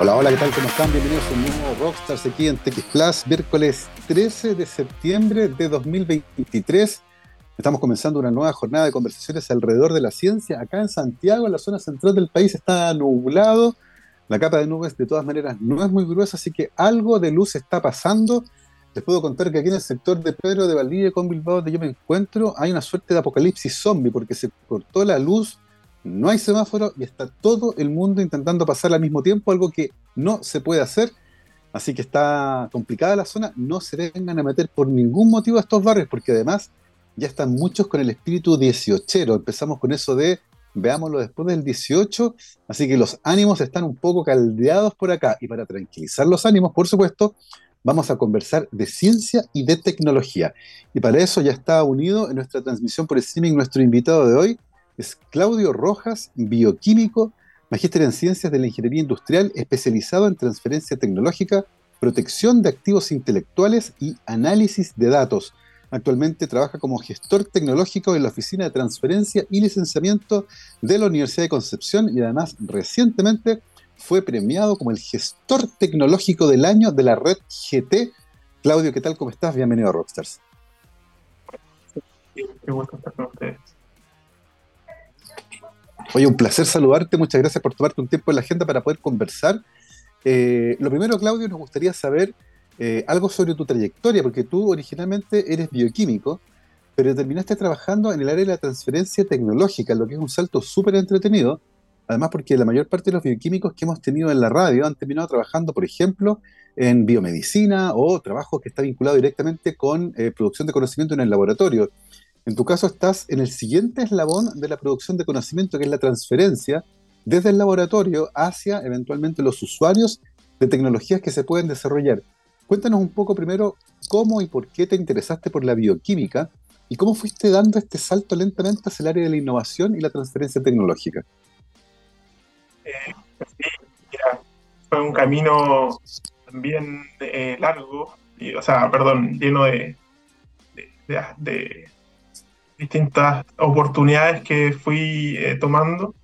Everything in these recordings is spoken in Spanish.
Hola, hola, ¿qué tal? ¿Cómo están? Bienvenidos a un nuevo Rockstars aquí en TX Plus, miércoles 13 de septiembre de 2023. Estamos comenzando una nueva jornada de conversaciones alrededor de la ciencia. Acá en Santiago, en la zona central del país, está nublado. La capa de nubes, de todas maneras, no es muy gruesa, así que algo de luz está pasando. Les puedo contar que aquí en el sector de Pedro de Valdivia, con Bilbao, donde yo me encuentro, hay una suerte de apocalipsis zombie, porque se cortó la luz no hay semáforo y está todo el mundo intentando pasar al mismo tiempo, algo que no se puede hacer. Así que está complicada la zona. No se vengan a meter por ningún motivo a estos barrios, porque además ya están muchos con el espíritu 18. Empezamos con eso de veámoslo después del 18. Así que los ánimos están un poco caldeados por acá. Y para tranquilizar los ánimos, por supuesto, vamos a conversar de ciencia y de tecnología. Y para eso ya está unido en nuestra transmisión por streaming nuestro invitado de hoy, es Claudio Rojas, bioquímico, magíster en ciencias de la ingeniería industrial, especializado en transferencia tecnológica, protección de activos intelectuales y análisis de datos. Actualmente trabaja como gestor tecnológico en la Oficina de Transferencia y Licenciamiento de la Universidad de Concepción y además recientemente fue premiado como el gestor tecnológico del año de la red GT. Claudio, ¿qué tal? ¿Cómo estás? Bienvenido a Rockstars. Qué gusto estar con ustedes. Oye, un placer saludarte, muchas gracias por tomarte un tiempo en la agenda para poder conversar. Eh, lo primero, Claudio, nos gustaría saber eh, algo sobre tu trayectoria, porque tú originalmente eres bioquímico, pero terminaste trabajando en el área de la transferencia tecnológica, lo que es un salto súper entretenido, además porque la mayor parte de los bioquímicos que hemos tenido en la radio han terminado trabajando, por ejemplo, en biomedicina o trabajos que están vinculados directamente con eh, producción de conocimiento en el laboratorio. En tu caso estás en el siguiente eslabón de la producción de conocimiento, que es la transferencia desde el laboratorio hacia eventualmente los usuarios de tecnologías que se pueden desarrollar. Cuéntanos un poco primero cómo y por qué te interesaste por la bioquímica y cómo fuiste dando este salto lentamente hacia el área de la innovación y la transferencia tecnológica. Eh, sí, fue un camino también eh, largo, o sea, perdón, lleno de distintas oportunidades que fui eh, tomando.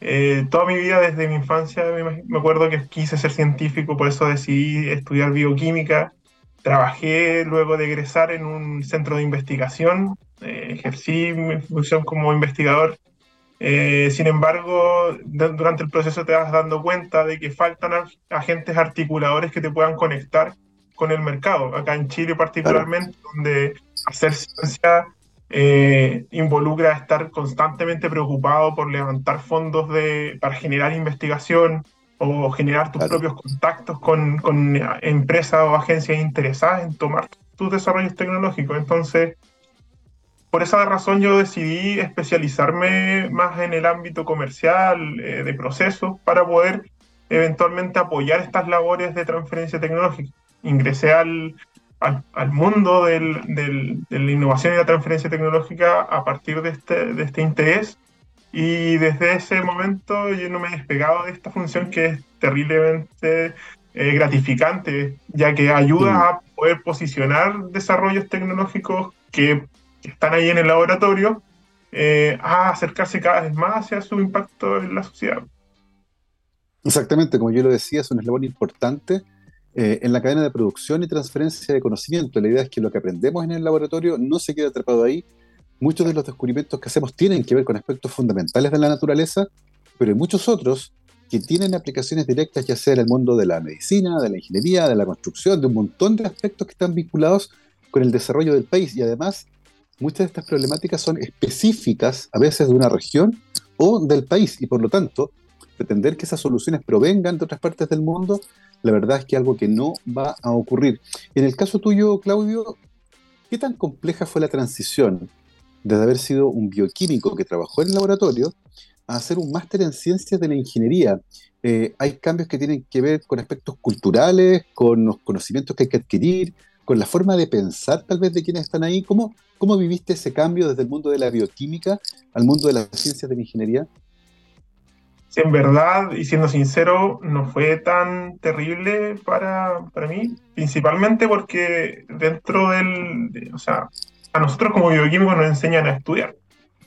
Eh, toda mi vida, desde mi infancia, me, acuerdo que quise ser científico, por eso decidí estudiar bioquímica. Trabajé luego de egresar en un centro de investigación, eh, ejercí mi función como investigador. sin embargo, durante el proceso te vas dando cuenta de que faltan agentes articuladores que te puedan conectar con el mercado. Acá en Chile particularmente, donde hacer ciencia eh, involucra estar constantemente preocupado por levantar fondos de, para generar investigación o generar tus propios contactos con, con, empresas o agencias interesadas en tomar tus desarrollos tecnológicos. Entonces, por esa razón yo decidí especializarme más en el ámbito comercial, eh, de procesos, para poder eventualmente apoyar estas labores de transferencia tecnológica. Ingresé al, al, mundo del, de la innovación y la transferencia tecnológica a partir de este, de este interés y desde ese momento yo no me he despegado de esta función que es terriblemente eh, gratificante, ya que ayuda mm. a poder posicionar desarrollos tecnológicos que, están ahí en el laboratorio eh, a acercarse cada vez más hacia su impacto en la sociedad. Exactamente, como yo lo decía, es un eslabón importante eh, en la cadena de producción y transferencia de conocimiento. La idea es que lo que aprendemos en el laboratorio no se quede atrapado ahí. Muchos de los descubrimientos que hacemos tienen que ver con aspectos fundamentales de la naturaleza, pero hay muchos otros que tienen aplicaciones directas, ya sea en el mundo de la medicina, de la ingeniería, de la construcción, de un montón de aspectos que están vinculados con el desarrollo del país. Y además, muchas de estas problemáticas son específicas, a veces de una región o del país, y por lo tanto, pretender que esas soluciones provengan de otras partes del mundo la verdad es que algo que no va a ocurrir. En el caso tuyo, Claudio, ¿qué tan compleja fue la transición desde haber sido un bioquímico que trabajó en el laboratorio a hacer un máster en ciencias de la ingeniería? Eh, hay cambios que tienen que ver con aspectos culturales, con los conocimientos que hay que adquirir, con la forma de pensar tal vez de quienes están ahí. ¿Cómo, cómo viviste ese cambio desde el mundo de la bioquímica al mundo de las ciencias de la ingeniería? En verdad, y siendo sincero, no fue tan terrible para, para mí, principalmente porque dentro del, o sea, a nosotros como bioquímicos nos enseñan a estudiar,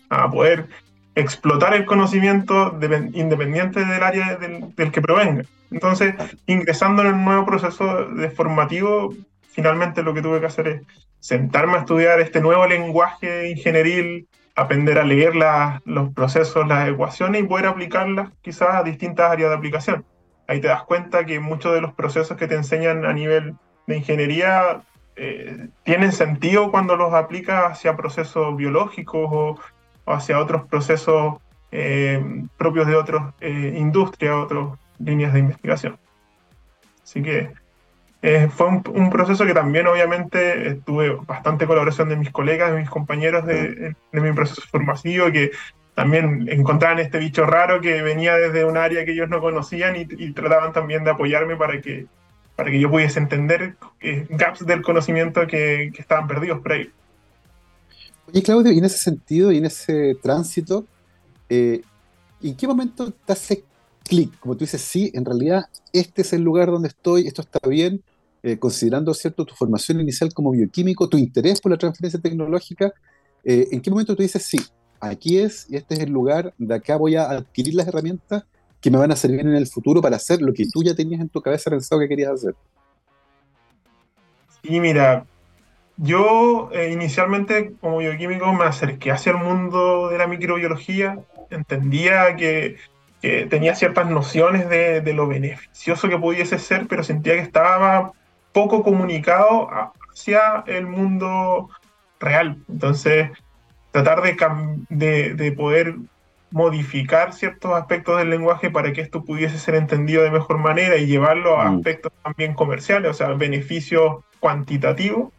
a poder explotar el conocimiento independiente del área del, que provenga. Entonces, ingresando en el nuevo proceso de formativo, finalmente lo que tuve que hacer es sentarme a estudiar este nuevo lenguaje ingenieril, aprender a leer los procesos, las ecuaciones y poder aplicarlas quizás a distintas áreas de aplicación. Ahí te das cuenta que muchos de los procesos que te enseñan a nivel de ingeniería eh, tienen sentido cuando los aplicas hacia procesos biológicos o hacia otros procesos eh, propios de otras eh, industrias, otras líneas de investigación. Así que eh, fue un, proceso que también obviamente tuve bastante colaboración de mis colegas, de mis compañeros de, mi proceso formativo, que también encontraban este bicho raro que venía desde un área que ellos no conocían y, trataban también de apoyarme para que, para que yo pudiese entender gaps del conocimiento que, que estaban perdidos por ahí. Oye, Claudio, y en ese sentido y en ese tránsito, eh, ¿en qué momento te hace clic? Como tú dices, sí, en realidad este es el lugar donde estoy, esto está bien, eh, considerando, ¿cierto?, tu formación inicial como bioquímico, tu interés por la transferencia tecnológica, eh, ¿en qué momento tú dices, sí, aquí es, y este es el lugar, de acá voy a adquirir las herramientas que me van a servir en el futuro para hacer lo que tú ya tenías en tu cabeza pensado que querías hacer? Sí, mira, yo eh, inicialmente como bioquímico me acerqué hacia el mundo de la microbiología, entendía que, tenía ciertas nociones de, lo beneficioso que pudiese ser, pero sentía que estaba poco comunicado hacia el mundo real. Entonces, tratar de, de, poder modificar ciertos aspectos del lenguaje para que esto pudiese ser entendido de mejor manera y llevarlo a mm. aspectos también comerciales, o sea, beneficios cuantitativos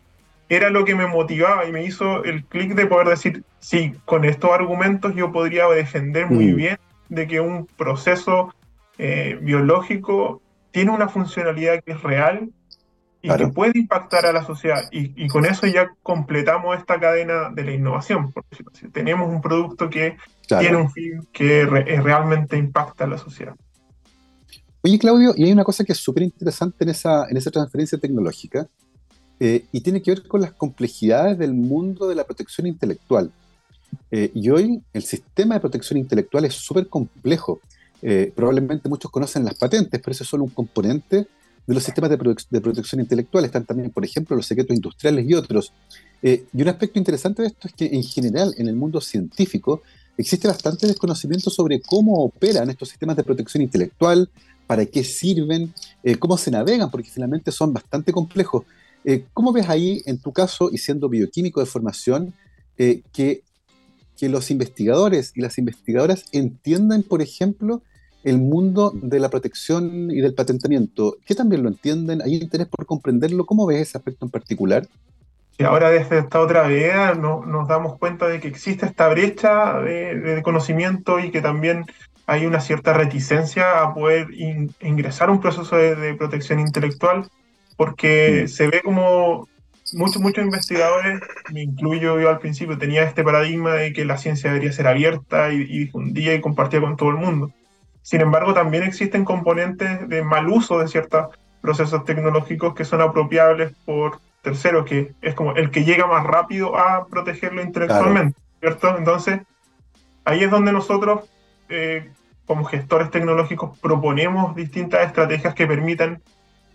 era lo que me motivaba y me hizo el clic de poder decir, sí, con estos argumentos yo podría defender muy mm. bien de que un proceso eh, biológico tiene una funcionalidad que es real y que puede impactar a la sociedad. Y, con eso ya completamos esta cadena de la innovación. Por Tenemos un producto que tiene un fin que realmente impacta a la sociedad. Oye, Claudio, y hay una cosa que es súper interesante en esa, en esa transferencia tecnológica, eh, y tiene que ver con las complejidades del mundo de la protección intelectual. Eh, y hoy el sistema de protección intelectual es súper complejo. Eh, probablemente muchos conocen las patentes, pero eso es solo un componente de los sistemas de, protección intelectual. Están también, por ejemplo, los secretos industriales y otros. y un aspecto interesante de esto es que en general en el mundo científico existe bastante desconocimiento sobre cómo operan estos sistemas de protección intelectual, para qué sirven, cómo se navegan, porque finalmente son bastante complejos. Eh, ¿Cómo ves ahí, en tu caso, y siendo bioquímico de formación, eh, que, que los investigadores y las investigadoras entiendan, por ejemplo, el mundo de la protección y del patentamiento? ¿Qué también lo entienden? ¿Hay interés por comprenderlo? ¿Cómo ves ese aspecto en particular? Y ahora desde esta otra vea no, nos damos cuenta de que existe esta brecha de, conocimiento y que también hay una cierta reticencia a poder ingresar a un proceso de protección intelectual porque se ve como muchos, muchos investigadores, me incluyo yo al principio, tenía este paradigma de que la ciencia debería ser abierta y, difundida y compartida con todo el mundo. Sin embargo, también existen componentes de mal uso de ciertos procesos tecnológicos que son apropiables por terceros, que es como el que llega más rápido a protegerlo intelectualmente, ¿cierto? Entonces, ahí es donde nosotros, eh, como gestores tecnológicos, proponemos distintas estrategias que permitan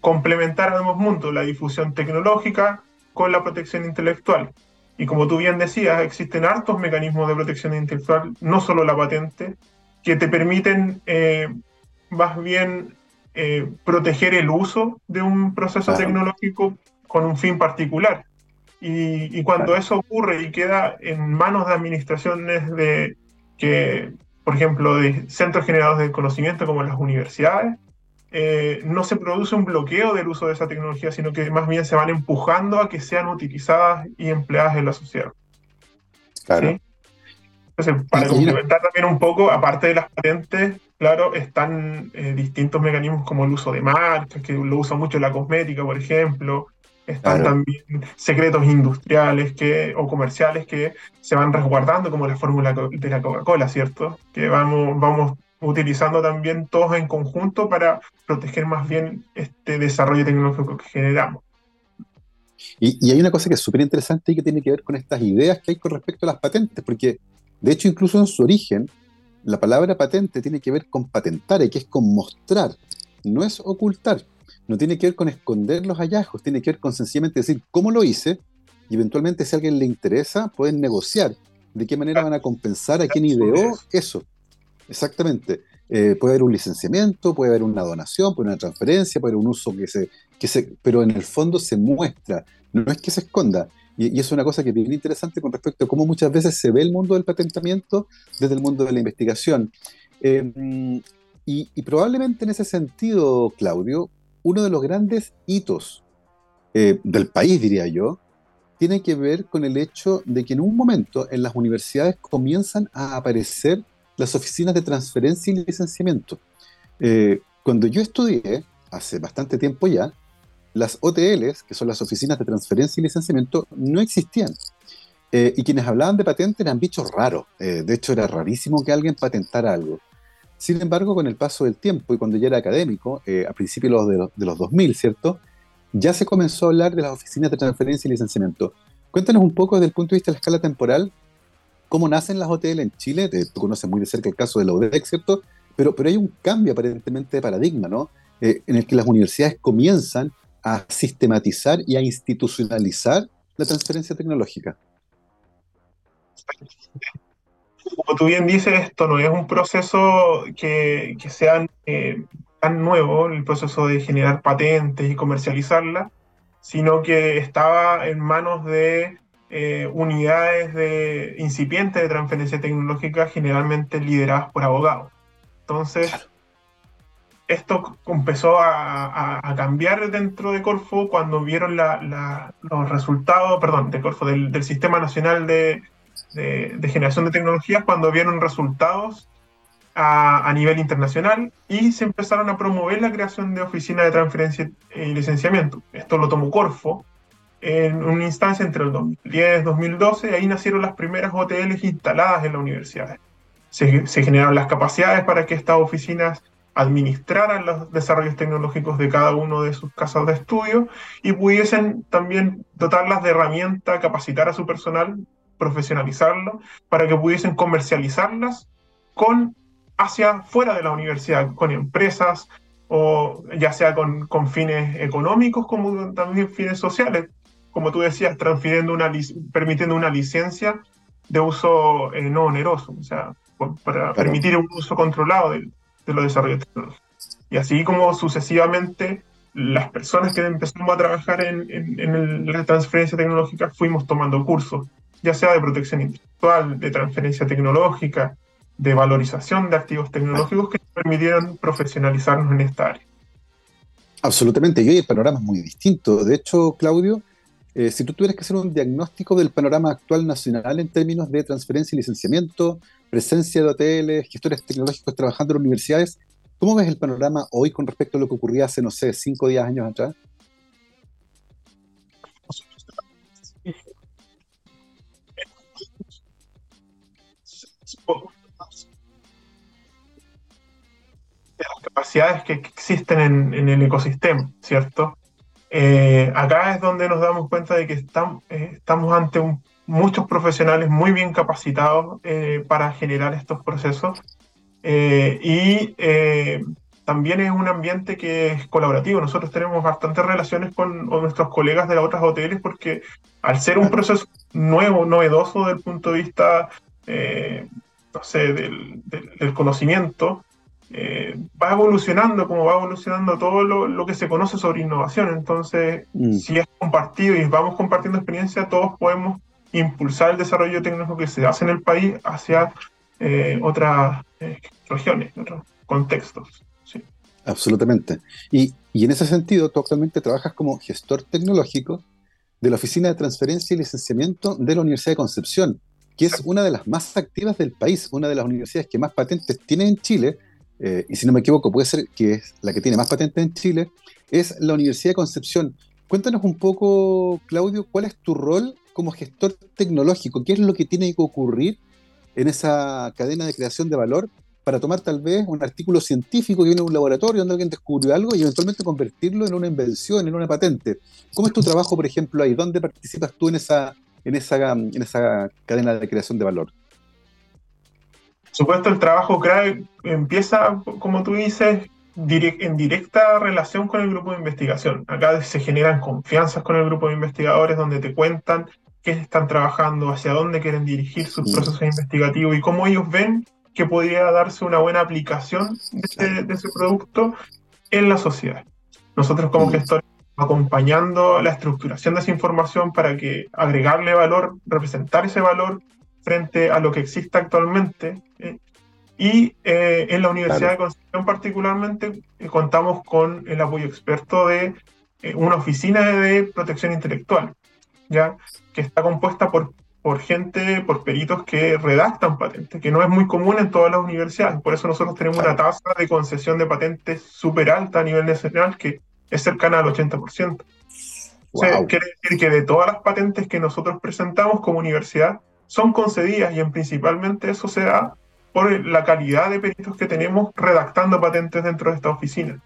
complementar ambos mundos, la difusión tecnológica con la protección intelectual. Y como tú bien decías, existen hartos mecanismos de protección intelectual, no solo la patente, que te permiten eh, más bien eh, proteger el uso de un proceso tecnológico con un fin particular. Y, cuando eso ocurre y queda en manos de administraciones de que, por ejemplo, de centros generados de conocimiento como las universidades, eh, no se produce un bloqueo del uso de esa tecnología, sino que más bien se van empujando a que sean utilizadas y empleadas en la sociedad. Claro. Entonces, para complementar también un poco, aparte de las patentes, claro, están eh, distintos mecanismos como el uso de marcas, que lo usa mucho la cosmética, por ejemplo. Están también secretos industriales que, o comerciales que se van resguardando, como la fórmula de la Coca-Cola, ¿cierto? Que vamos, vamos utilizando también todos en conjunto para proteger más bien este desarrollo tecnológico que generamos. Y, hay una cosa que es súper interesante y que tiene que ver con estas ideas que hay con respecto a las patentes, porque De hecho, incluso en su origen, la palabra patente tiene que ver con patentare, que es con mostrar, no es ocultar, no tiene que ver con esconder los hallazgos, tiene que ver con sencillamente decir cómo lo hice y eventualmente si a alguien le interesa, pueden negociar de qué manera van a compensar a quien ideó eso. Exactamente. Eh, puede haber un licenciamiento, puede haber una donación, puede haber una transferencia, puede haber un uso que se, que se, pero en el fondo se muestra, no es que se esconda. Y, es una cosa que es bien interesante con respecto a cómo muchas veces se ve el mundo del patentamiento desde el mundo de la investigación. Em, y, probablemente en ese sentido, Claudio, uno de los grandes hitos eh, del país, diría yo, tiene que ver con el hecho de que en un momento en las universidades comienzan a aparecer las oficinas de transferencia y licenciamiento. Eh, cuando yo estudié, hace bastante tiempo ya, las OTLs, que son las oficinas de transferencia y licenciamiento, no existían. Eh, y quienes hablaban de patentes eran bichos raros. Eh, de hecho, era rarísimo que alguien patentara algo. Sin embargo, con el paso del tiempo y cuando ya era académico, a principios de los, de los 2000, ¿cierto? Ya se comenzó a hablar de las oficinas de transferencia y licenciamiento. Cuéntanos un poco desde el punto de vista de la escala temporal, cómo nacen las OTL en Chile. Tú conoces muy de cerca el caso de la UDEC, ¿cierto? Pero, pero hay un cambio aparentemente de paradigma, ¿no? Eh, en el que las universidades comienzan a sistematizar y a institucionalizar la transferencia tecnológica. Como tú bien dices, esto no es un proceso que, sea eh, tan nuevo, el proceso de generar patentes y comercializarlas, sino que estaba en manos de eh, unidades de incipientes de transferencia tecnológica generalmente lideradas por abogados. Entonces, esto empezó a, cambiar dentro de Corfo cuando vieron los resultados, perdón, de Corfo, del, Sistema Nacional de, Generación de Tecnologías, cuando vieron resultados a, nivel internacional y se empezaron a promover la creación de oficinas de transferencia y licenciamiento. Esto lo tomó Corfo en una instancia entre el 2010 y 2012, ahí nacieron las primeras OTLs instaladas en la universidad. Se, se, generaron las capacidades para que estas oficinas administraran los desarrollos tecnológicos de cada uno de sus casas de estudio y pudiesen también dotarlas de herramientas, capacitar a su personal, profesionalizarlo, para que pudiesen comercializarlas con hacia fuera de la universidad, con empresas o ya sea con, con fines económicos como también fines sociales como tú decías, transfiriendo una, permitiendo una licencia de uso eh, no oneroso, o sea, para permitir un uso controlado de, los desarrollos tecnológicos. Y así como sucesivamente las personas que empezamos a trabajar en, en, la transferencia tecnológica fuimos tomando cursos, ya sea de protección intelectual, de transferencia tecnológica, de valorización de activos tecnológicos que nos permitieron profesionalizarnos en esta área. Absolutamente, y hoy el panorama es muy distinto. De hecho, Claudio, eh, si tú tuvieras que hacer un diagnóstico del panorama actual nacional en términos de transferencia y licenciamiento, presencia de hoteles, gestores tecnológicos trabajando en universidades, ¿cómo ves el panorama hoy con respecto a lo que ocurría hace, no sé, 5 o 10 años atrás? las capacidades que existen en el ecosistema, ¿cierto? Eh, acá es donde nos damos cuenta de que estamos, eh, estamos ante muchos profesionales muy bien capacitados eh, para generar estos procesos y también es un ambiente que es colaborativo. Nosotros tenemos bastantes relaciones con nuestros colegas de las otras hoteles porque al ser un proceso nuevo, novedoso desde el punto de vista, no sé, del conocimiento, eh, va evolucionando como va evolucionando todo lo, que se conoce sobre innovación. Entonces, mm. si es compartido y vamos compartiendo experiencia, todos podemos impulsar el desarrollo tecnológico que se hace en el país hacia eh, otras eh, regiones, otros contextos. Absolutamente. Y, y en ese sentido, tú actualmente trabajas como gestor tecnológico de la Oficina de Transferencia y Licenciamiento de la Universidad de Concepción, que es una de las más activas del país, una de las universidades que más patentes tiene en Chile, eh, y si no me equivoco, puede ser que es la que tiene más patentes en Chile, es la Universidad de Concepción. Cuéntanos un poco, Claudio, cuál es tu rol como gestor tecnológico, qué es lo que tiene que ocurrir en esa cadena de creación de valor para tomar tal vez un artículo científico que viene de un laboratorio donde alguien descubrió algo y eventualmente convertirlo en una invención, en una patente. ¿Cómo es tu trabajo, por ejemplo, ahí? ¿Dónde participas tú en esa, en esa, en esa cadena de creación de valor? Supuesto, el trabajo CRAE empieza, como tú dices, en directa relación con el grupo de investigación. Acá se generan confianzas con el grupo de investigadores donde te cuentan qué están trabajando, hacia dónde quieren dirigir sus procesos investigativos y cómo ellos ven que podría darse una buena aplicación de ese, producto en la sociedad. Nosotros como gestores acompañando la estructuración de esa información para que agregarle valor, representar ese valor frente a lo que existe actualmente. ¿eh? Y eh, en la Universidad de Concepción particularmente eh, contamos con el apoyo experto de una oficina de protección intelectual, ¿ya? que está compuesta por, por gente, por peritos que redactan patentes, que no es muy común en todas las universidades. Por eso nosotros tenemos una tasa de concesión de patentes súper alta a nivel nacional, que es cercana al 80%. quiere decir que de todas las patentes que nosotros presentamos como universidad, son concedidas y en principalmente eso se da por la calidad de peritos que tenemos redactando patentes dentro de esta oficina.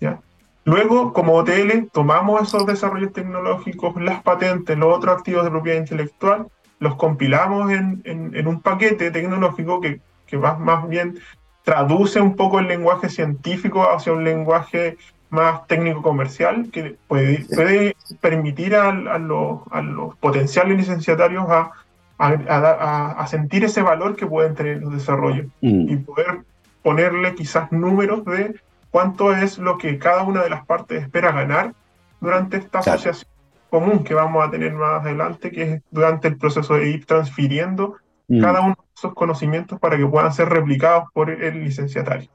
¿ya? Luego, como OTL, tomamos esos desarrollos tecnológicos, las patentes, los otros activos de propiedad intelectual, los compilamos en, en, un paquete tecnológico que, que más, más bien traduce un poco el lenguaje científico hacia un lenguaje más técnico-comercial que puede, puede permitir a, a, los, a, los, potenciales licenciatarios a a, sentir ese valor que pueden tener los desarrollos mm. y poder ponerle quizás números de cuánto es lo que cada una de las partes espera ganar durante esta asociación común que vamos a tener más adelante, que es durante el proceso de ir transfiriendo mm. cada uno de esos conocimientos para que puedan ser replicados por el licenciatario.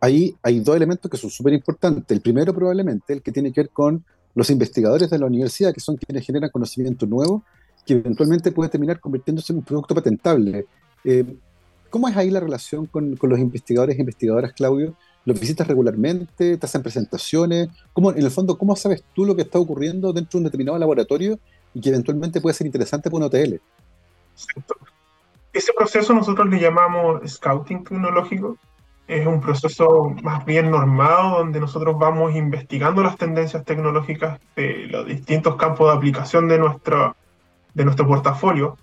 Ahí hay dos elementos que son súper importantes. El primero probablemente, el que tiene que ver con los investigadores de la universidad, que son quienes generan conocimiento nuevo que eventualmente puede terminar convirtiéndose en un producto patentable. Eh, ¿Cómo es ahí la relación con, los investigadores e investigadoras, Claudio? ¿Los visitas regularmente? ¿Te hacen presentaciones? ¿Cómo, en el fondo, ¿cómo sabes tú lo que está ocurriendo dentro de un determinado laboratorio y que eventualmente puede ser interesante para una OTL? Ese proceso nosotros le llamamos scouting tecnológico. Es un proceso más bien normado donde nosotros vamos investigando las tendencias tecnológicas de los distintos campos de aplicación de nuestra, de nuestro portafolio.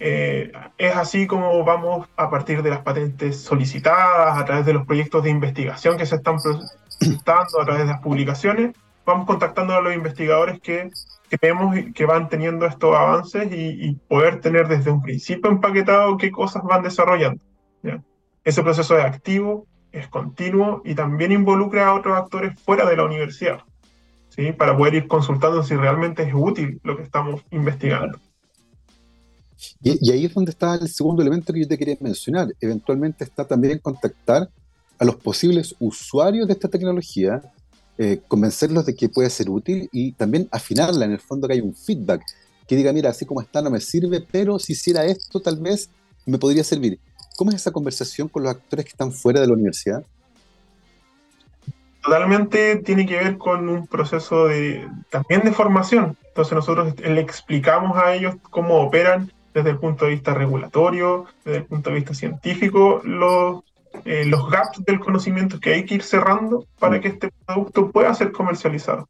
Eh, es así como vamos a partir de las patentes solicitadas, a través de los proyectos de investigación que se están presentando, a través de las publicaciones, vamos contactando a los investigadores que creemos que van teniendo estos avances y, poder tener desde un principio empaquetado qué cosas van desarrollando. Ese proceso es activo, es continuo y también involucra a otros actores fuera de la universidad. ¿Sí? para poder ir consultando si realmente es útil lo que estamos investigando. Y, ahí es donde está el segundo elemento que yo te quería mencionar. Eventualmente está también contactar a los posibles usuarios de esta tecnología, eh, convencerlos de que puede ser útil y también afinarla, en el fondo que hay un feedback, que diga, mira, así como está no me sirve, pero si hiciera esto tal vez me podría servir. ¿Cómo es esa conversación con los actores que están fuera de la universidad? Totalmente tiene que ver con un proceso de también de formación. Entonces nosotros le explicamos a ellos cómo operan desde el punto de vista regulatorio, desde el punto de vista científico, los, eh, los gaps del conocimiento que hay que ir cerrando para que este producto pueda ser comercializado.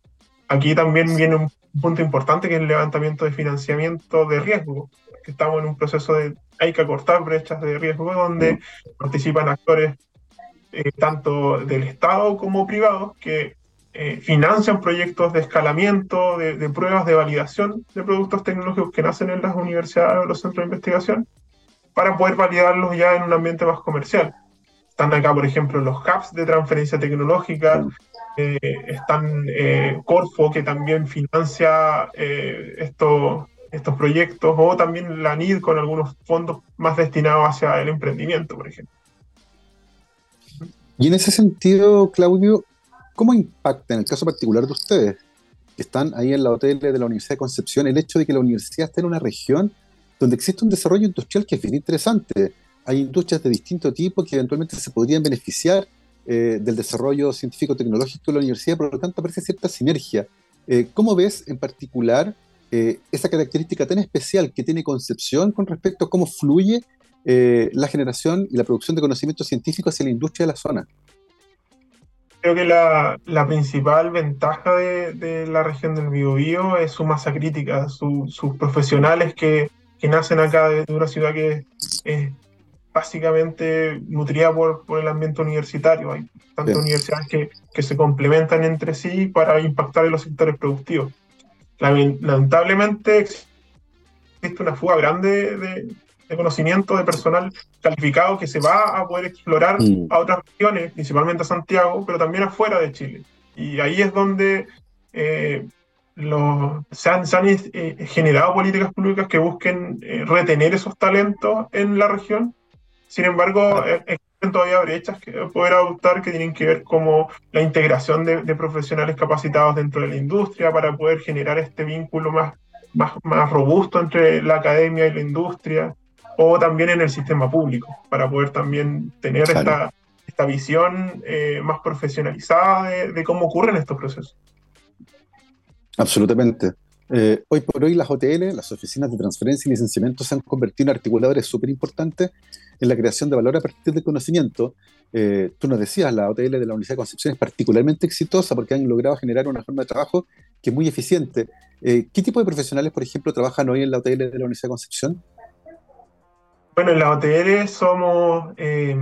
Aquí también viene un punto importante que es el levantamiento de financiamiento de riesgo, que estamos en un proceso de hay que acortar brechas de riesgo donde participan actores eh, tanto del Estado como privados, que eh, financian proyectos de escalamiento, de, pruebas de validación de productos tecnológicos que nacen en las universidades o los centros de investigación, para poder validarlos ya en un ambiente más comercial. Están acá, por ejemplo, los hubs de transferencia tecnológica, eh, están Corfo, que también financia estos estos proyectos, o también la NID con algunos fondos más destinados hacia el emprendimiento, por ejemplo. Y en ese sentido, Claudio, ¿cómo impacta en el caso particular de ustedes, que están ahí en la hotel de la Universidad de Concepción, el hecho de que la universidad esté en una región donde existe un desarrollo industrial que es bien interesante? Hay industrias de distinto tipo que eventualmente se podrían beneficiar eh, del desarrollo científico-tecnológico de la universidad, por lo tanto aparece cierta sinergia. Eh, ¿Cómo ves en particular eh, esa característica tan especial que tiene Concepción con respecto a cómo fluye eh, la generación y la producción de conocimiento científico hacia la industria de la zona. Creo que la, la principal ventaja de, de, la región del Biobío es su masa crítica, sus profesionales que, que, nacen acá de una ciudad que es, básicamente nutrida por, por el ambiente universitario. Hay tantas universidades que, que, se complementan entre sí para impactar en los sectores productivos. Lamentablemente existe una fuga grande de, de conocimiento de personal calificado que se va a poder explorar mm. a otras regiones, principalmente a Santiago, pero también afuera de Chile. Y ahí es donde eh, los, se han, eh, generado políticas públicas que busquen eh, retener esos talentos en la región. Sin embargo, existen todavía brechas que poder adoptar que tienen que ver como la integración de, de, profesionales capacitados dentro de la industria para poder generar este vínculo más, más, más robusto entre la academia y la industria o también en el sistema público, para poder también tener esta, esta visión eh, más profesionalizada de, cómo ocurren estos procesos. Absolutamente. Eh, hoy por hoy las OTL, las oficinas de transferencia y licenciamiento, se han convertido en articuladores súper importantes en la creación de valor a partir del conocimiento. Eh, tú nos decías, la OTL de la Universidad de Concepción es particularmente exitosa porque han logrado generar una forma de trabajo que es muy eficiente. ¿Qué tipo de profesionales, por ejemplo, trabajan hoy en la OTL de la Universidad de Concepción? Bueno, en la OTL somos, eh,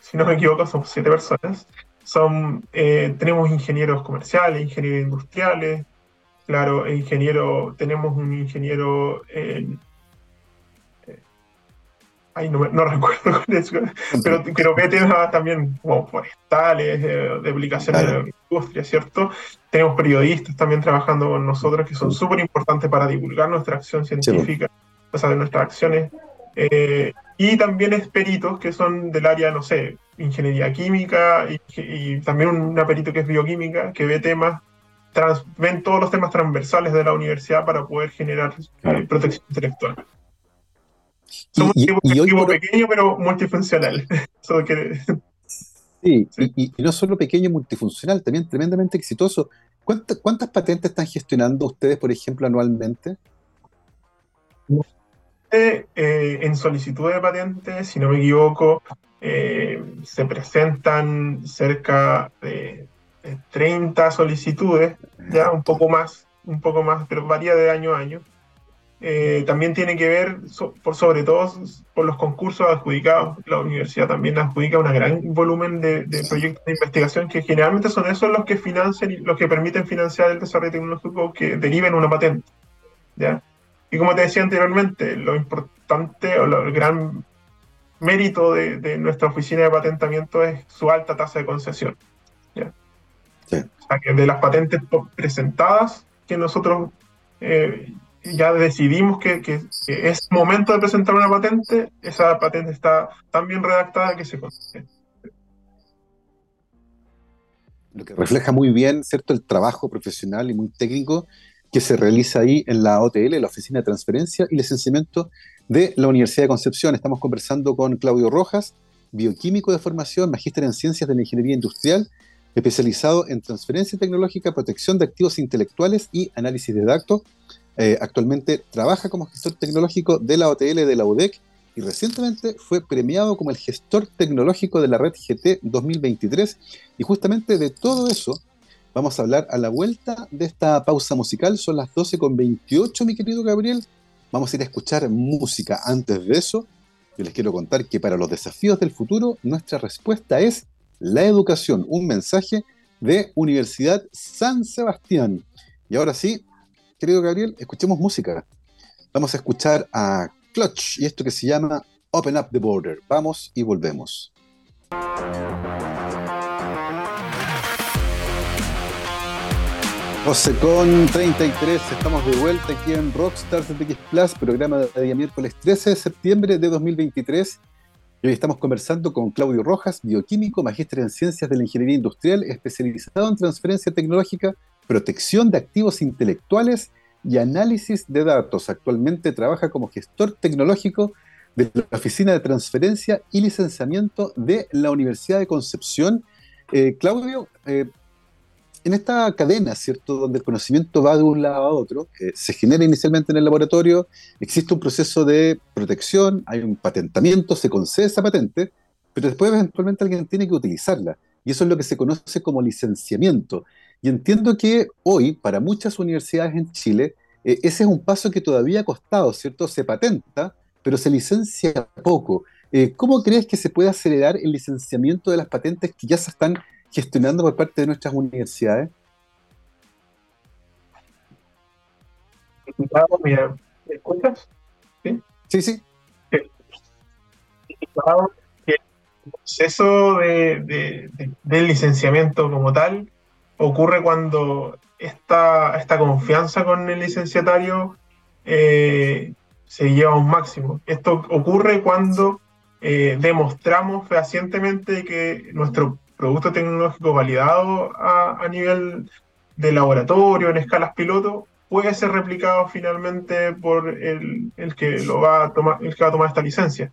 si no me equivoco, somos siete personas. Son, eh, tenemos ingenieros comerciales, ingenieros industriales, claro, ingeniero, tenemos un ingeniero en... Eh, ay, no, no recuerdo eso, pero, pero ve temas también como forestales, de, aplicaciones de la industria, ¿cierto? Tenemos periodistas también trabajando con nosotros que son súper importantes para divulgar nuestra acción científica, o sea, de nuestras acciones eh, y también es peritos que son del área, no sé, ingeniería química y, también una perito que es bioquímica, que ve temas, ven todos los temas transversales de la universidad para poder generar eh, protección intelectual. Somos un equipo, pequeño pero multifuncional. sí, Y, no solo pequeño y multifuncional, también tremendamente exitoso. ¿Cuántas, ¿Cuántas patentes están gestionando ustedes, por ejemplo, anualmente? Eh, en solicitud de patente, si no me equivoco, eh, se presentan cerca de, 30 solicitudes, ya un poco más, un poco más, pero varía de año a año. Eh, también tiene que ver, por sobre todo, por los concursos adjudicados. La universidad también adjudica un gran volumen de, de, proyectos de investigación que generalmente son esos los que financian y los que permiten financiar el desarrollo tecnológico que deriven una patente. ¿ya? Y como te decía anteriormente, lo importante o el gran mérito de, nuestra oficina de patentamiento es su alta tasa de concesión. ¿ya? O sea, que de las patentes presentadas que nosotros eh, ya decidimos que, que, es momento de presentar una patente, esa patente está tan bien redactada que se concede. Lo que refleja muy bien, ¿cierto?, el trabajo profesional y muy técnico que se realiza ahí en la OTL, la Oficina de Transferencia y Licenciamiento de la Universidad de Concepción. Estamos conversando con Claudio Rojas, bioquímico de formación, magíster en Ciencias de la Ingeniería Industrial, especializado en transferencia tecnológica, protección de activos intelectuales y análisis de datos. Eh, actualmente trabaja como gestor tecnológico de la OTL de la UDEC y recientemente fue premiado como el gestor tecnológico de la red GT 2023. Y justamente de todo eso Vamos a hablar a la vuelta de esta pausa musical. Son las 12.28, mi querido Gabriel. Vamos a ir a escuchar música. Antes de eso, yo les quiero contar que para los desafíos del futuro, nuestra respuesta es la educación. Un mensaje de Universidad San Sebastián. Y ahora sí, querido Gabriel, escuchemos música. Vamos a escuchar a Clutch y esto que se llama Open Up the Border. Vamos y volvemos. 12 con 33, estamos de vuelta aquí en Rockstars X Plus, programa de día miércoles 13 de septiembre de 2023. Y hoy estamos conversando con Claudio Rojas, bioquímico, magíster en ciencias de la ingeniería industrial, especializado en transferencia tecnológica, protección de activos intelectuales y análisis de datos. Actualmente trabaja como gestor tecnológico de la Oficina de Transferencia y Licenciamiento de la Universidad de Concepción. Eh, Claudio, eh, en esta cadena, ¿cierto?, donde el conocimiento va de un lado a otro, se genera inicialmente en el laboratorio, existe un proceso de protección, hay un patentamiento, se concede esa patente, pero después eventualmente alguien tiene que utilizarla. Y eso es lo que se conoce como licenciamiento. Y entiendo que hoy, para muchas universidades en Chile, eh, ese es un paso que todavía ha costado, ¿cierto? Se patenta, pero se licencia poco. Eh, ¿Cómo crees que se puede acelerar el licenciamiento de las patentes que ya se están gestionando por parte de nuestras universidades? ¿Me escuchas? Sí, sí. sí. El proceso de, del licenciamiento como tal ocurre cuando esta, esta confianza con el licenciatario eh, se lleva a un máximo. Esto ocurre cuando eh, demostramos fehacientemente que nuestro producto tecnológico validado a, a, nivel de laboratorio, en escalas piloto, puede ser replicado finalmente por el, el, que lo va a tomar, el que va a tomar esta licencia.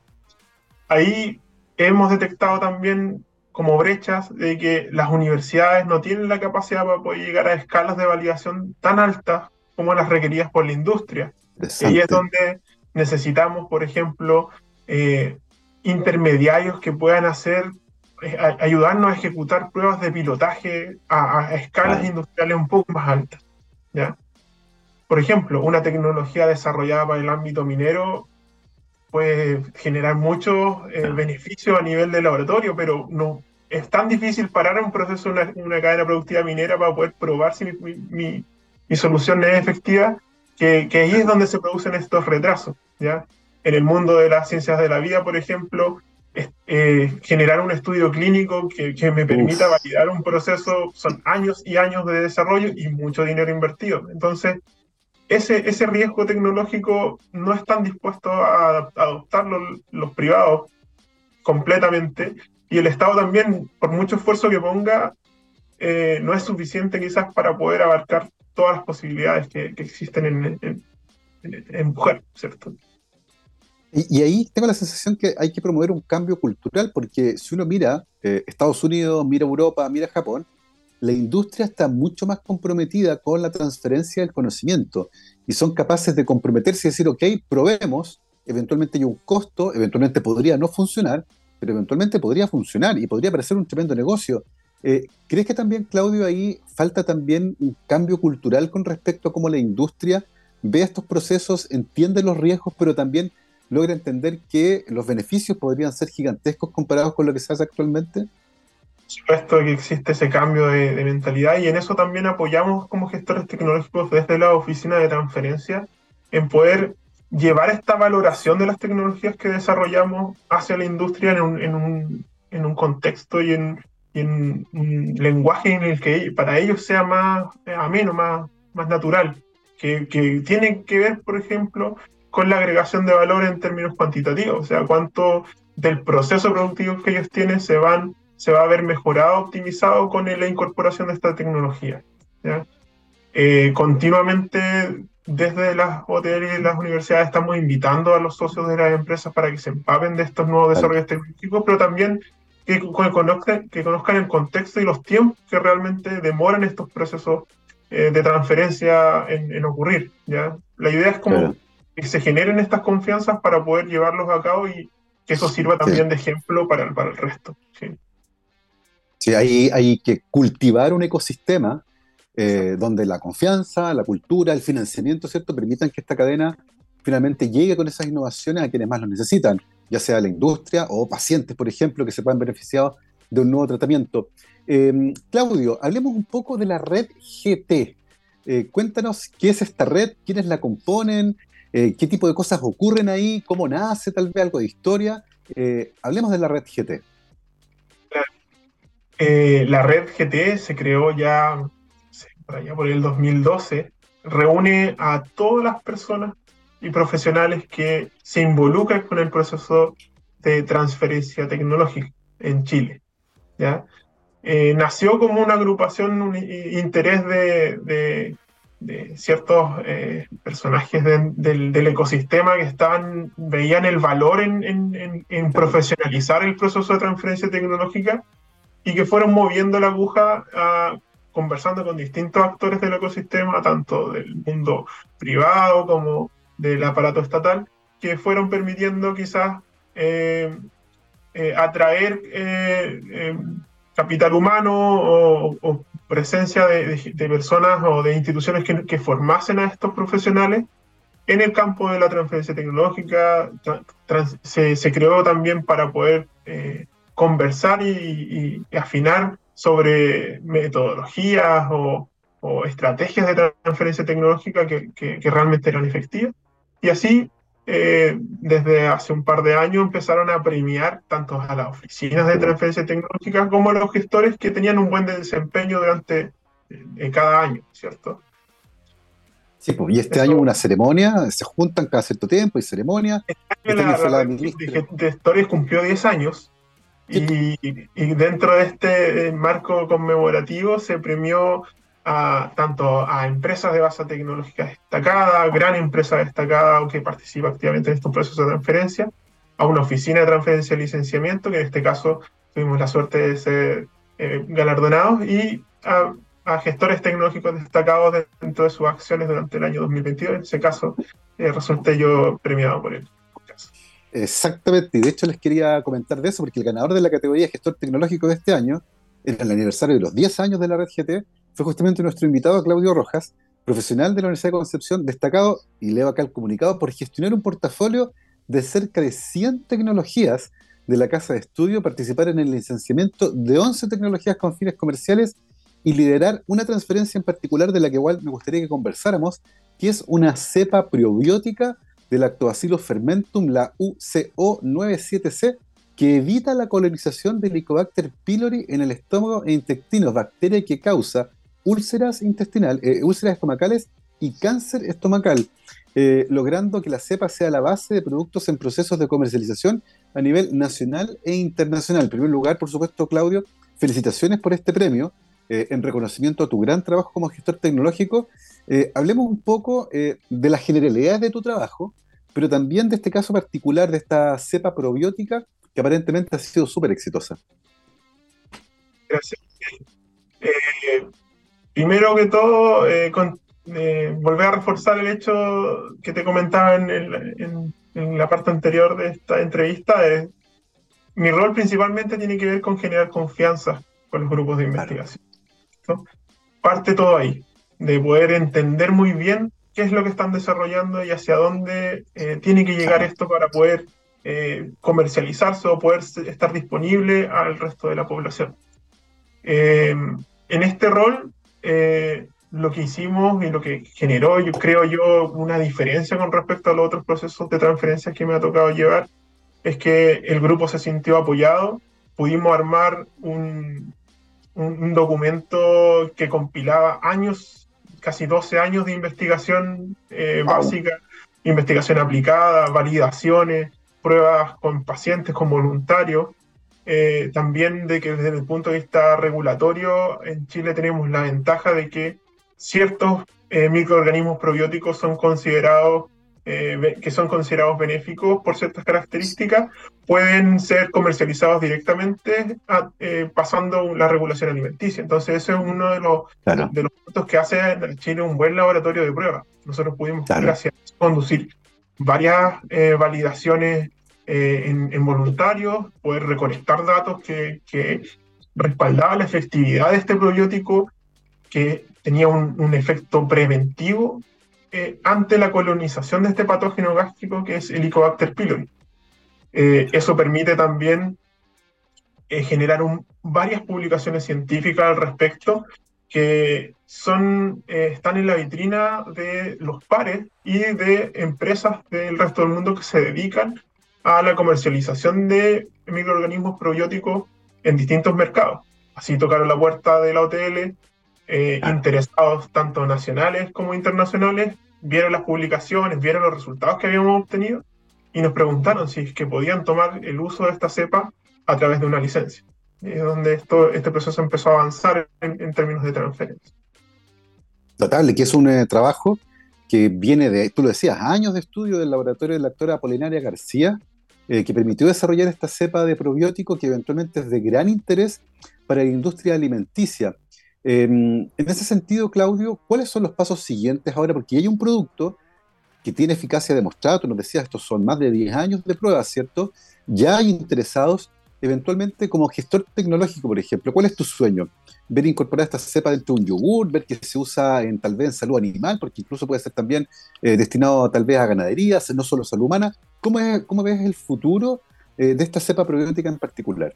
Ahí hemos detectado también como brechas de que las universidades no tienen la capacidad para poder llegar a escalas de validación tan altas como las requeridas por la industria. Y ahí es donde necesitamos, por ejemplo, eh, intermediarios que puedan hacer, ayudarnos a ejecutar pruebas de pilotaje a, escalas industriales un poco más altas. ¿ya? Por ejemplo, una tecnología desarrollada para el ámbito minero puede generar muchos eh, beneficios a nivel de laboratorio, pero no es tan difícil parar un proceso, una, una cadena productiva minera para poder probar si mi, mi, mi solución es efectiva, que, que, ahí es donde se producen estos retrasos. ¿ya? En el mundo de las ciencias de la vida, por ejemplo, eh, generar un estudio clínico que, que me permita Uf. validar un proceso son años y años de desarrollo y mucho dinero invertido. Entonces, ese, ese riesgo tecnológico no están dispuestos a, a adoptarlo los privados completamente y el Estado también, por mucho esfuerzo que ponga, eh, no es suficiente quizás para poder abarcar todas las posibilidades que, que existen en, en, en, en, mujer, ¿cierto? Y, y, ahí tengo la sensación que hay que promover un cambio cultural, porque si uno mira eh, Estados Unidos, mira Europa, mira Japón, la industria está mucho más comprometida con la transferencia del conocimiento y son capaces de comprometerse y decir, ok, probemos, eventualmente hay un costo, eventualmente podría no funcionar, pero eventualmente podría funcionar y podría parecer un tremendo negocio. Eh, ¿Crees que también, Claudio, ahí falta también un cambio cultural con respecto a cómo la industria ve estos procesos, entiende los riesgos, pero también logra entender que los beneficios podrían ser gigantescos comparados con lo que se hace actualmente? Supuesto que existe ese cambio de, de, mentalidad y en eso también apoyamos como gestores tecnológicos desde la oficina de transferencia en poder llevar esta valoración de las tecnologías que desarrollamos hacia la industria en un, en un, en un contexto y en, y en, un lenguaje en el que para ellos sea más ameno, más, más natural, que, que tiene que ver, por ejemplo, con la agregación de valor en términos cuantitativos, o sea, cuánto del proceso productivo que ellos tienen se, van, se va a ver mejorado, optimizado con la incorporación de esta tecnología. ¿ya? Eh, continuamente desde las y las universidades estamos invitando a los socios de las empresas para que se empapen de estos nuevos desarrollos tecnológicos, pero también que, que, conozcan, que conozcan el contexto y los tiempos que realmente demoran estos procesos eh, de transferencia en, en, ocurrir. ¿ya? La idea es como claro. Que se generen estas confianzas para poder llevarlos a cabo y que eso sirva también sí. de ejemplo para el, para el resto. Sí, sí hay, hay que cultivar un ecosistema eh, donde la confianza, la cultura, el financiamiento, ¿cierto?, permitan que esta cadena finalmente llegue con esas innovaciones a quienes más lo necesitan, ya sea la industria o pacientes, por ejemplo, que se puedan beneficiar de un nuevo tratamiento. Eh, Claudio, hablemos un poco de la red GT. Eh, cuéntanos qué es esta red, quiénes la componen, eh, qué tipo de cosas ocurren ahí, cómo nace, tal vez algo de historia. Eh, hablemos de la red GT. la red GT se creó ya por el 2012, reúne a todas las personas y profesionales que se involucran con el proceso de transferencia tecnológica en Chile. ¿ya? Eh, nació como una agrupación, un interés de, de ciertos eh, personajes de, del, del, ecosistema que estaban, veían el valor en, en, en, profesionalizar el proceso de transferencia tecnológica y que fueron moviendo la aguja a conversando con distintos actores del ecosistema, tanto del mundo privado como del aparato estatal, que fueron permitiendo quizás eh, eh, atraer eh capital humano o, o presencia de, de, de, personas o de instituciones que, que, formasen a estos profesionales en el campo de la transferencia tecnológica, se, creó también para poder eh, conversar y, afinar sobre metodologías o, estrategias de transferencia tecnológica que, realmente eran efectivas. Y así, eh, desde hace un par de años empezaron a premiar tanto a las oficinas de transferencia tecnológica como a los gestores que tenían un buen desempeño durante eh, cada año, ¿cierto? Sí, pues, y este año una ceremonia, se juntan cada cierto tiempo, y ceremonia. Este la, la, de gestores cumplió 10 años y, dentro de este eh, marco conmemorativo se premió a, tanto a empresas de base tecnológica destacada, gran empresa destacada que participa activamente en estos procesos de transferencia, a una oficina de transferencia y licenciamiento, que en este caso tuvimos la suerte de ser eh, galardonados, y a, gestores tecnológicos destacados dentro de sus acciones durante el año 2022. En ese caso, eh, resulté yo premiado por él. Exactamente, y de hecho les quería comentar de eso, porque el ganador de la categoría gestor tecnológico de este año, en el aniversario de los 10 años de la red GT, fue justamente nuestro invitado Claudio Rojas, profesional de la Universidad de Concepción, destacado, y leo acá el comunicado, por gestionar un portafolio de cerca de 100 tecnologías de la casa de estudio, participar en el licenciamiento de 11 tecnologías con fines comerciales y liderar una transferencia en particular de la que igual me gustaría que conversáramos, que es una cepa probiótica del Lactobacillus fermentum, la UCO97C, que evita la colonización del Helicobacter pylori en el estómago e intestinos, bacteria que causa úlceras intestinales, eh, úlceras estomacales y cáncer estomacal, eh, logrando que la cepa sea la base de productos en procesos de comercialización a nivel nacional e internacional. En primer lugar, por supuesto, Claudio, felicitaciones por este premio, eh, en reconocimiento a tu gran trabajo como gestor tecnológico hablemos un poco de las generalidades de tu trabajo, pero también de este caso particular de esta cepa probiótica que aparentemente ha sido súper exitosa. Gracias. Eh, primero que todo, volver a reforzar el hecho que te comentaba en, la parte anterior de esta entrevista. mi rol principalmente tiene que ver con generar confianza con los grupos de investigación. Parte todo ahí de poder entender muy bien qué es lo que están desarrollando y hacia dónde eh, tiene que llegar esto para poder eh, comercializarse o poder estar disponible al resto de la población. Em, en este rol, eh, lo que hicimos y lo que generó, yo creo yo, una diferencia con respecto a los otros procesos de transferencia que me ha tocado llevar, es que el grupo se sintió apoyado, pudimos armar un, un documento que compilaba años casi 12 años de investigación eh, básica, investigación aplicada, validaciones, pruebas con pacientes, con voluntarios. Eh, también de que desde el punto de vista regulatorio, en Chile tenemos la ventaja de que ciertos eh, microorganismos probióticos son considerados eh, que son considerados benéficos por ciertas características, pueden ser comercializados directamente eh, pasando la regulación alimenticia. Entonces, ese es uno de los, de los puntos que hace Chile un buen laboratorio de pruebas. Nosotros pudimos, gracias conducir varias eh, validaciones en, voluntarios, poder recolectar datos que, que respaldaban la efectividad de este probiótico, que tenía un, un efecto preventivo eh, ante la colonización de este patógeno gástrico que es el Helicobacter pylori. Eh, eso permite también eh, generar varias publicaciones científicas al respecto que son, están en la vitrina de los pares y de empresas del resto del mundo que se dedican a la comercialización de microorganismos probióticos en distintos mercados. Así tocaron la puerta de la OTL, interesados tanto nacionales como internacionales vieron las publicaciones, vieron los resultados que habíamos obtenido y nos preguntaron si es que podían tomar el uso de esta cepa a través de una licencia. es donde esto, este proceso empezó a avanzar en, términos de transferencia. Notable, que es un eh, trabajo que viene de, tú lo decías, años de estudio del laboratorio de la doctora Apolinaria García, eh, que permitió desarrollar esta cepa de probiótico que eventualmente es de gran interés para la industria alimenticia. Em, en ese sentido, Claudio, ¿cuáles son los pasos siguientes ahora? Porque hay un producto que tiene eficacia demostrada, tú nos decías, estos son más de 10 años de pruebas, ¿cierto? Ya hay interesados eventualmente como gestor tecnológico, por ejemplo? ¿Cuál es tu sueño? ¿Ver incorporar esta cepa dentro de un yogur? ¿Ver que se usa en tal vez en salud animal? Porque incluso puede ser también eh, destinado tal vez a ganadería, no solo salud humana. ¿Cómo, es, cómo ves el futuro eh, de esta cepa probiótica en particular?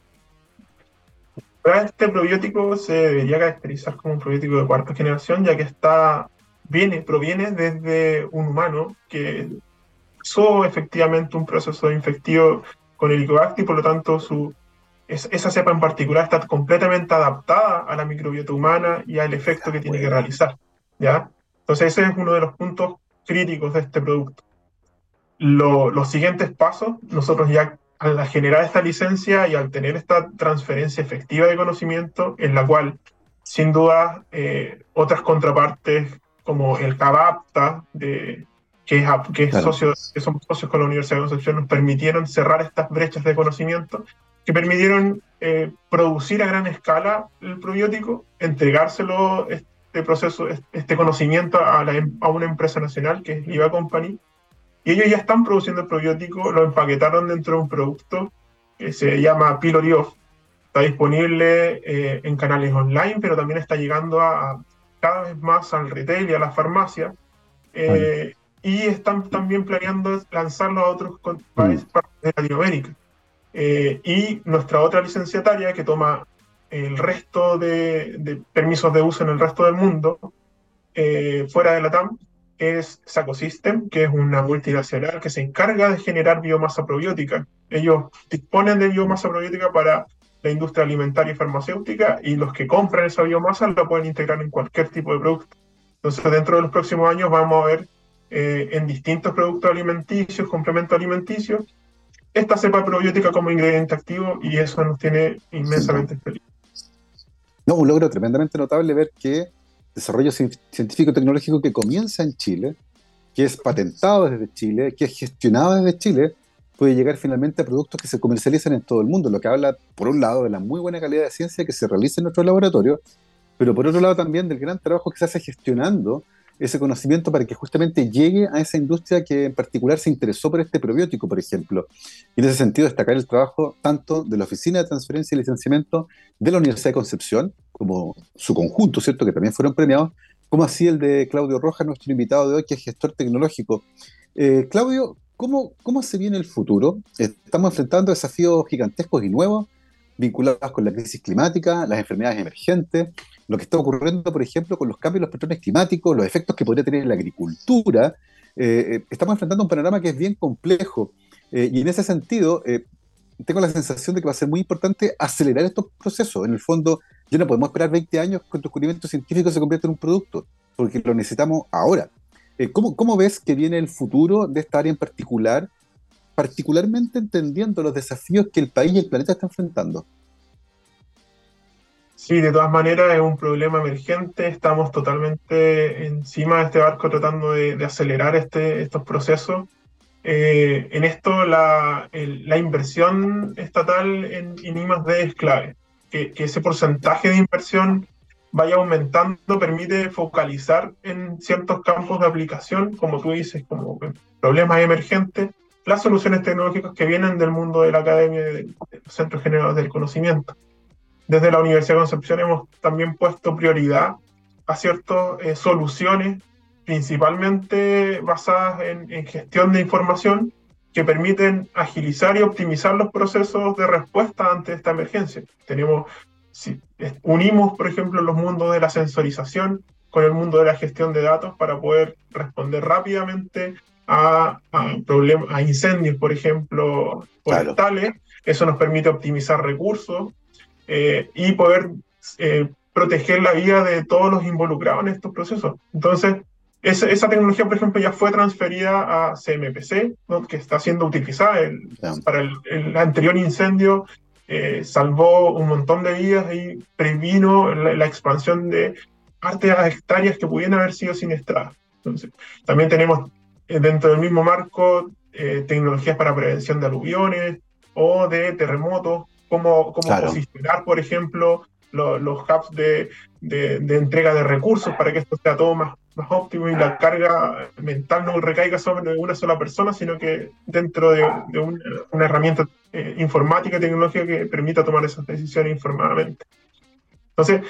Este probiótico se debería caracterizar como un probiótico de cuarta generación, ya que está, viene, proviene desde un humano que pasó efectivamente un proceso infectivo con el Helicobacter y por lo tanto su, esa cepa en particular está completamente adaptada a la microbiota humana y al efecto que tiene que realizar. ¿ya? Entonces ese es uno de los puntos críticos de este producto. los siguientes pasos, nosotros ya al generar esta licencia y al tener esta transferencia efectiva de conocimiento, en la cual, sin duda, eh, otras contrapartes como el CABAPTA, de, que, es, que, socio, que somos socios con la Universidad de Concepción, nos permitieron cerrar estas brechas de conocimiento que permitieron eh, producir a gran escala el probiótico, entregárselo este proceso, este conocimiento a, em, a una empresa nacional que es Liva Company, y ellos ya están produciendo el probiótico, lo empaquetaron dentro de un producto que se llama Pylori Off. Está disponible eh, en canales online, pero también está llegando a, cada vez más al retail y a la farmacia. Eh, y están también planeando lanzarlo a otros países mm. de Latinoamérica. Eh, y nuestra otra licenciataria que toma el resto de, de, permisos de uso en el resto del mundo, fuera de la TAM, es Sacosystem, que es una multinacional que se encarga de generar biomasa probiótica. Ellos disponen de biomasa probiótica para la industria alimentaria y farmacéutica y los que compran esa biomasa la pueden integrar en cualquier tipo de producto. Entonces, dentro de los próximos años vamos a ver eh, en distintos productos alimenticios, complementos alimenticios, esta cepa probiótica como ingrediente activo y eso nos tiene inmensamente feliz. No, un logro tremendamente notable ver que desarrollo científico-tecnológico que comienza en Chile, que es patentado desde Chile, que es gestionado desde Chile, puede llegar finalmente a productos que se comercializan en todo el mundo, lo que habla, por un lado, de la muy buena calidad de ciencia que se realiza en nuestros laboratorios, pero por otro lado también del gran trabajo que se hace gestionando ese conocimiento para que justamente llegue a esa industria que en particular se interesó por este probiótico, por ejemplo. Y en ese sentido, destacar el trabajo tanto de la Oficina de Transferencia y Licenciamiento de la Universidad de Concepción, como su conjunto, ¿cierto?, que también fueron premiados, como así el de Claudio Rojas, nuestro invitado de hoy, que es gestor tecnológico. Eh, Claudio, ¿cómo, ¿cómo se viene el futuro? Estamos enfrentando desafíos gigantescos y nuevos vinculados con la crisis climática, las enfermedades emergentes, lo que está ocurriendo, por ejemplo, con los cambios en los patrones climáticos, los efectos que podría tener en la agricultura. Eh, eh, estamos enfrentando un panorama que es bien complejo eh, y en ese sentido tengo la sensación de que va a ser muy importante acelerar estos procesos. En el fondo, ya no podemos esperar 20 años que tu descubrimiento científico se convierta en un producto, porque lo necesitamos ahora. ¿cómo, ¿Cómo ves que viene el futuro de esta área en particular, particularmente entendiendo los desafíos que el país y el planeta están enfrentando? Sí, de todas maneras es un problema emergente. Estamos totalmente encima de este barco tratando de, acelerar este, estos procesos. Eh, en esto la, la, inversión estatal en, en I+.D. es clave. Que, que, ese porcentaje de inversión vaya aumentando permite focalizar en ciertos campos de aplicación, como tú dices, como problemas emergentes, las soluciones tecnológicas que vienen del mundo de la academia y de los centros generales del conocimiento desde la Universidad de Concepción hemos también puesto prioridad a ciertas eh, soluciones, principalmente basadas en, gestión de información, que permiten agilizar y optimizar los procesos de respuesta ante esta emergencia. Tenemos, si, unimos, por ejemplo, los mundos de la sensorización con el mundo de la gestión de datos para poder responder rápidamente a, a, a incendios, por ejemplo, forestales. Eso nos permite optimizar recursos, eh, y poder eh, proteger la vida de todos los involucrados en estos procesos. Entonces, esa, esa tecnología, por ejemplo, ya fue transferida a CMPC, que está siendo utilizada para el, anterior incendio, eh, salvó un montón de vidas y previno la, expansión de parte de las hectáreas que pudieran haber sido siniestradas. Entonces, también tenemos dentro del mismo marco tecnologías para prevención de aluviones o de terremotos cómo, cómo posicionar, por ejemplo, los hubs de, de, entrega de recursos para que esto sea todo más, más óptimo y la carga mental no recaiga sobre una sola persona, sino que dentro de, una, herramienta eh, informática y tecnológica que permita tomar esas decisiones informadamente. Entonces,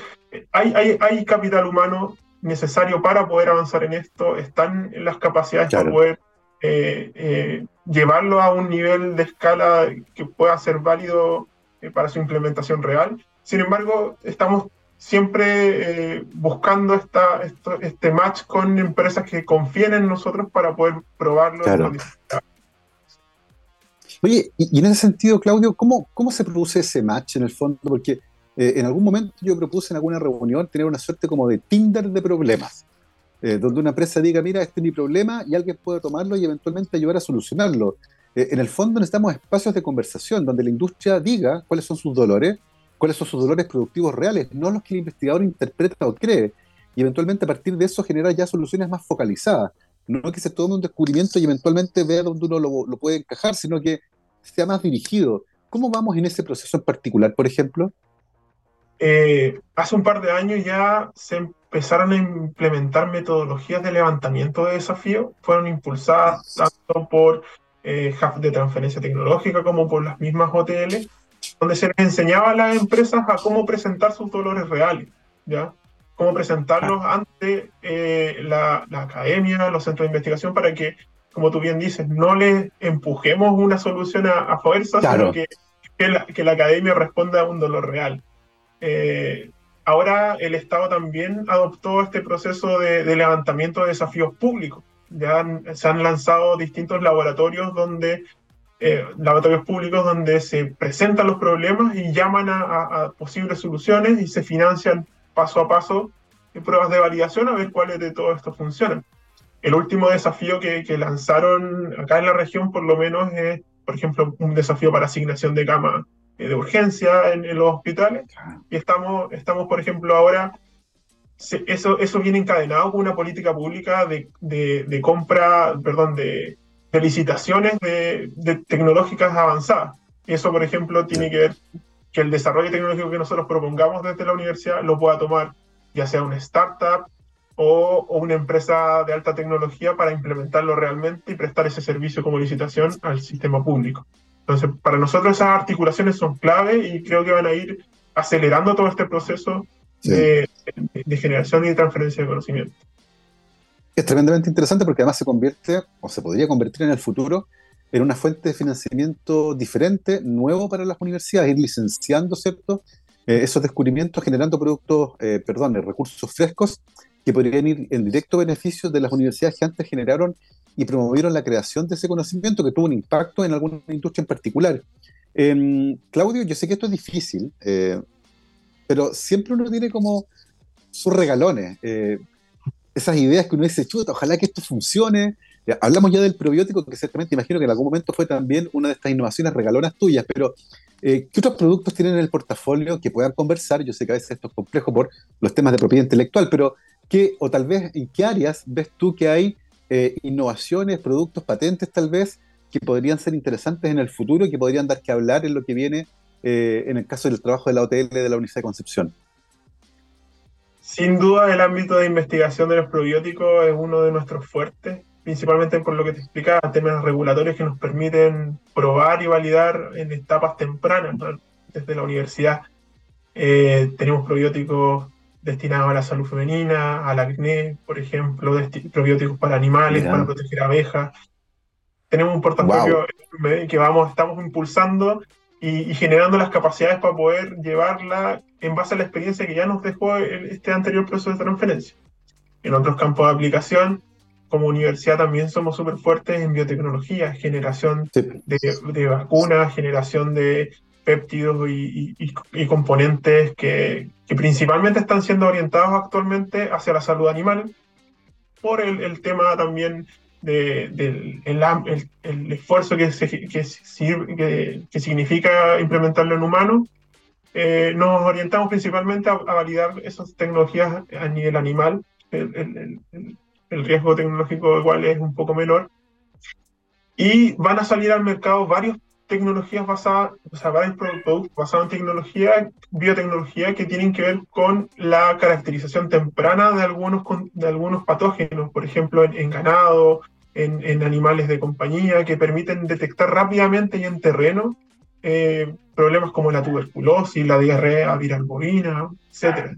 hay, hay, hay capital humano necesario para poder avanzar en esto, están las capacidades para poder eh, eh, llevarlo a un nivel de escala que pueda ser válido para su implementación real. Sin embargo, estamos siempre eh, buscando esta, este match con empresas que confíen en nosotros para poder probarlo. Oye, y, en ese sentido, Claudio, ¿cómo, ¿cómo se produce ese match en el fondo? Porque eh, en algún momento yo propuse en alguna reunión tener una suerte como de Tinder de problemas, eh, donde una empresa diga, mira, este es mi problema y alguien puede tomarlo y eventualmente ayudar a solucionarlo. en el fondo necesitamos espacios de conversación donde la industria diga cuáles son sus dolores cuáles son sus dolores productivos reales, no los que el investigador interpreta o cree. Y eventualmente a partir de eso generar ya soluciones más focalizadas. No que se tome un descubrimiento y eventualmente vea dónde uno lo, puede encajar, sino que sea más dirigido. ¿Cómo vamos en ese proceso en particular, por ejemplo? Eh, hace un par de años ya se empezaron a implementar metodologías de levantamiento de desafío. Fueron impulsadas tanto por eh, de transferencia tecnológica como por las mismas OTL donde se les enseñaba a las empresas a cómo presentar sus dolores reales, ¿ya? Cómo presentarlos ante eh, la, academia, los centros de investigación, para que, como tú bien dices, no les empujemos una solución a, fuerza, sino que, que, la, academia responda a un dolor real. Eh, ahora el Estado también adoptó este proceso de, levantamiento de desafíos públicos. Ya se han lanzado distintos laboratorios donde eh, laboratorios públicos donde se presentan los problemas y llaman a, posibles soluciones y se financian paso a paso pruebas de validación a ver cuáles de todo esto funcionan. El último desafío que, lanzaron acá en la región, por lo menos, es, por ejemplo, un desafío para asignación de cama de urgencia en, los hospitales. Y estamos, estamos por ejemplo, ahora, eso, eso viene encadenado con una política pública de, de, de compra, perdón, de, de licitaciones de, tecnológicas avanzadas. Eso, por ejemplo, tiene que ver que el desarrollo tecnológico que nosotros propongamos desde la universidad lo pueda tomar ya sea una startup o, una empresa de alta tecnología para implementarlo realmente y prestar ese servicio como licitación al sistema público. Entonces, para nosotros esas articulaciones son clave y creo que van a ir acelerando todo este proceso de, de generación y transferencia de conocimiento es tremendamente interesante porque además se convierte, o se podría convertir en el futuro, en una fuente de financiamiento diferente, nuevo para las universidades, ir licenciando, ¿cierto? Eh, esos descubrimientos generando productos, eh, perdón, recursos frescos que podrían ir en directo beneficio de las universidades que antes generaron y promovieron la creación de ese conocimiento que tuvo un impacto en alguna industria en particular. Em, Claudio, yo sé que esto es difícil, eh, pero siempre uno tiene como sus regalones esas ideas que uno dice, chuta, ojalá que esto funcione. Hablamos ya del probiótico, que ciertamente imagino que en algún momento fue también una de estas innovaciones regalonas tuyas, pero eh, ¿qué otros productos tienen en el portafolio que puedan conversar? Yo sé que a veces esto es complejo por los temas de propiedad intelectual, pero ¿qué, o tal vez en qué áreas ves tú que hay eh, innovaciones, productos, patentes tal vez, que podrían ser interesantes en el futuro y que podrían dar que hablar en lo que viene eh, en el caso del trabajo de la OTL de la Universidad de Concepción? Sin duda el ámbito de investigación de los probióticos es uno de nuestros fuertes, principalmente por lo que te explicaba, temas regulatorios que nos permiten probar y validar en etapas tempranas, desde la universidad. Eh, tenemos probióticos destinados a la salud femenina, al acné, por ejemplo, probióticos para animales, para proteger abejas. Tenemos un portafolio que vamos, estamos impulsando y, generando las capacidades para poder llevarla en base a la experiencia que ya nos dejó este anterior proceso de transferencia. En otros campos de aplicación, como universidad también somos súper fuertes en biotecnología, generación de, vacunas, generación de péptidos y, componentes que, principalmente están siendo orientados actualmente hacia la salud animal, por el tema también del el, esfuerzo que, que, significa implementarlo en humano, eh, nos orientamos principalmente a, validar esas tecnologías a nivel animal. El, riesgo tecnológico igual es un poco menor. Y van a salir al mercado varios tecnologías basadas, o sea, varios productos basados en tecnología, biotecnología, que tienen que ver con la caracterización temprana de algunos, de algunos patógenos, por ejemplo, en, ganado, en, animales de compañía, que permiten detectar rápidamente y en terreno eh, problemas como la tuberculosis, la diarrea viral bovina, etc.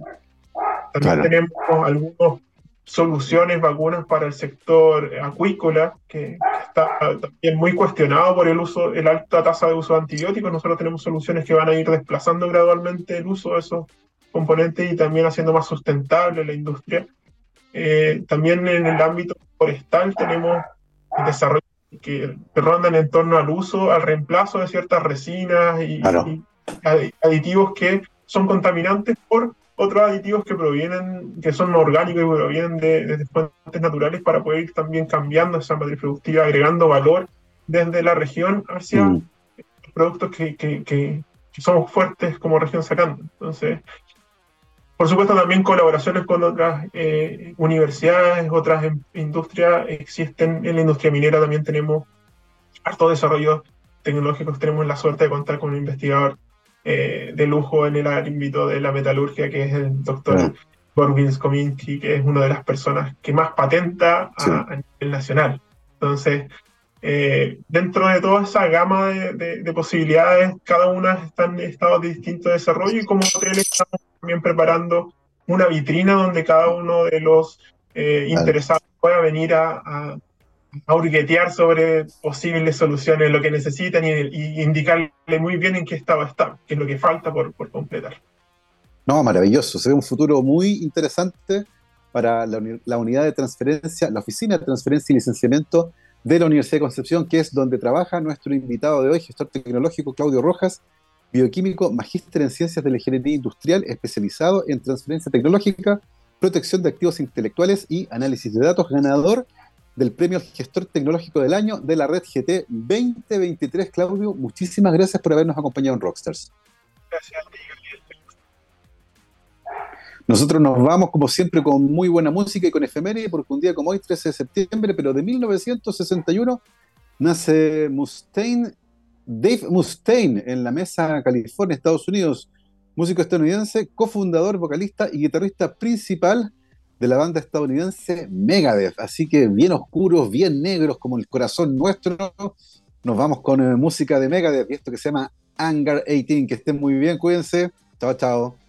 También tenemos algunas soluciones, vacunas para el sector acuícola, que, está también muy cuestionado por el uso, la alta tasa de uso de antibióticos. Nosotros tenemos soluciones que van a ir desplazando gradualmente el uso de esos componentes y también haciendo más sustentable la industria. Eh, también en el ámbito forestal tenemos desarrollos que, rondan en torno al uso, al reemplazo de ciertas resinas y aditivos que son contaminantes por otros aditivos que provienen, que son orgánicos y provienen de, fuentes naturales para poder ir también cambiando esa matriz productiva, agregando valor desde la región hacia mm. productos que, que, que, somos fuertes como región sacando. Entonces, por supuesto, también colaboraciones con otras eh, universidades, otras em, industrias existen. En la industria minera también tenemos harto desarrollo tecnológico. Tenemos la suerte de contar con un investigador eh, de lujo en el ámbito de la metalurgia, que es el doctor Borbin Skominski, que es una de las personas que más patenta a, nivel nacional. Entonces, eh, dentro de toda esa gama de, posibilidades, cada una está en estados de distinto desarrollo y como hotel estamos también preparando una vitrina donde cada uno de los eh, interesados pueda venir a a hurguetear sobre posibles soluciones, lo que necesitan y, indicarle muy bien en qué estado está, qué es lo que falta por, por completar. No, maravilloso. Se ve un futuro muy interesante para la, la, unidad de transferencia, la oficina de transferencia y licenciamiento de la Universidad de Concepción, que es donde trabaja nuestro invitado de hoy, gestor tecnológico Claudio Rojas, bioquímico, magíster en ciencias de la ingeniería industrial, especializado en transferencia tecnológica, protección de activos intelectuales y análisis de datos, ganador del premio al gestor tecnológico del año de la red GT 2023. Claudio, muchísimas gracias por habernos acompañado en Rockstars. Gracias a ti, Nosotros nos vamos, como siempre, con muy buena música y con efeméride, porque un día como hoy, 13 de septiembre, pero de 1961, nace Mustaine, Dave Mustaine, en la Mesa, California, Estados Unidos, músico estadounidense, cofundador, vocalista y guitarrista principal de la banda estadounidense Megadeth. Así que bien oscuros, bien negros, como el corazón nuestro. Nos vamos con eh, música de Megadeth y esto que se llama Anger 18. Que estén muy bien, cuídense. Chao, chao.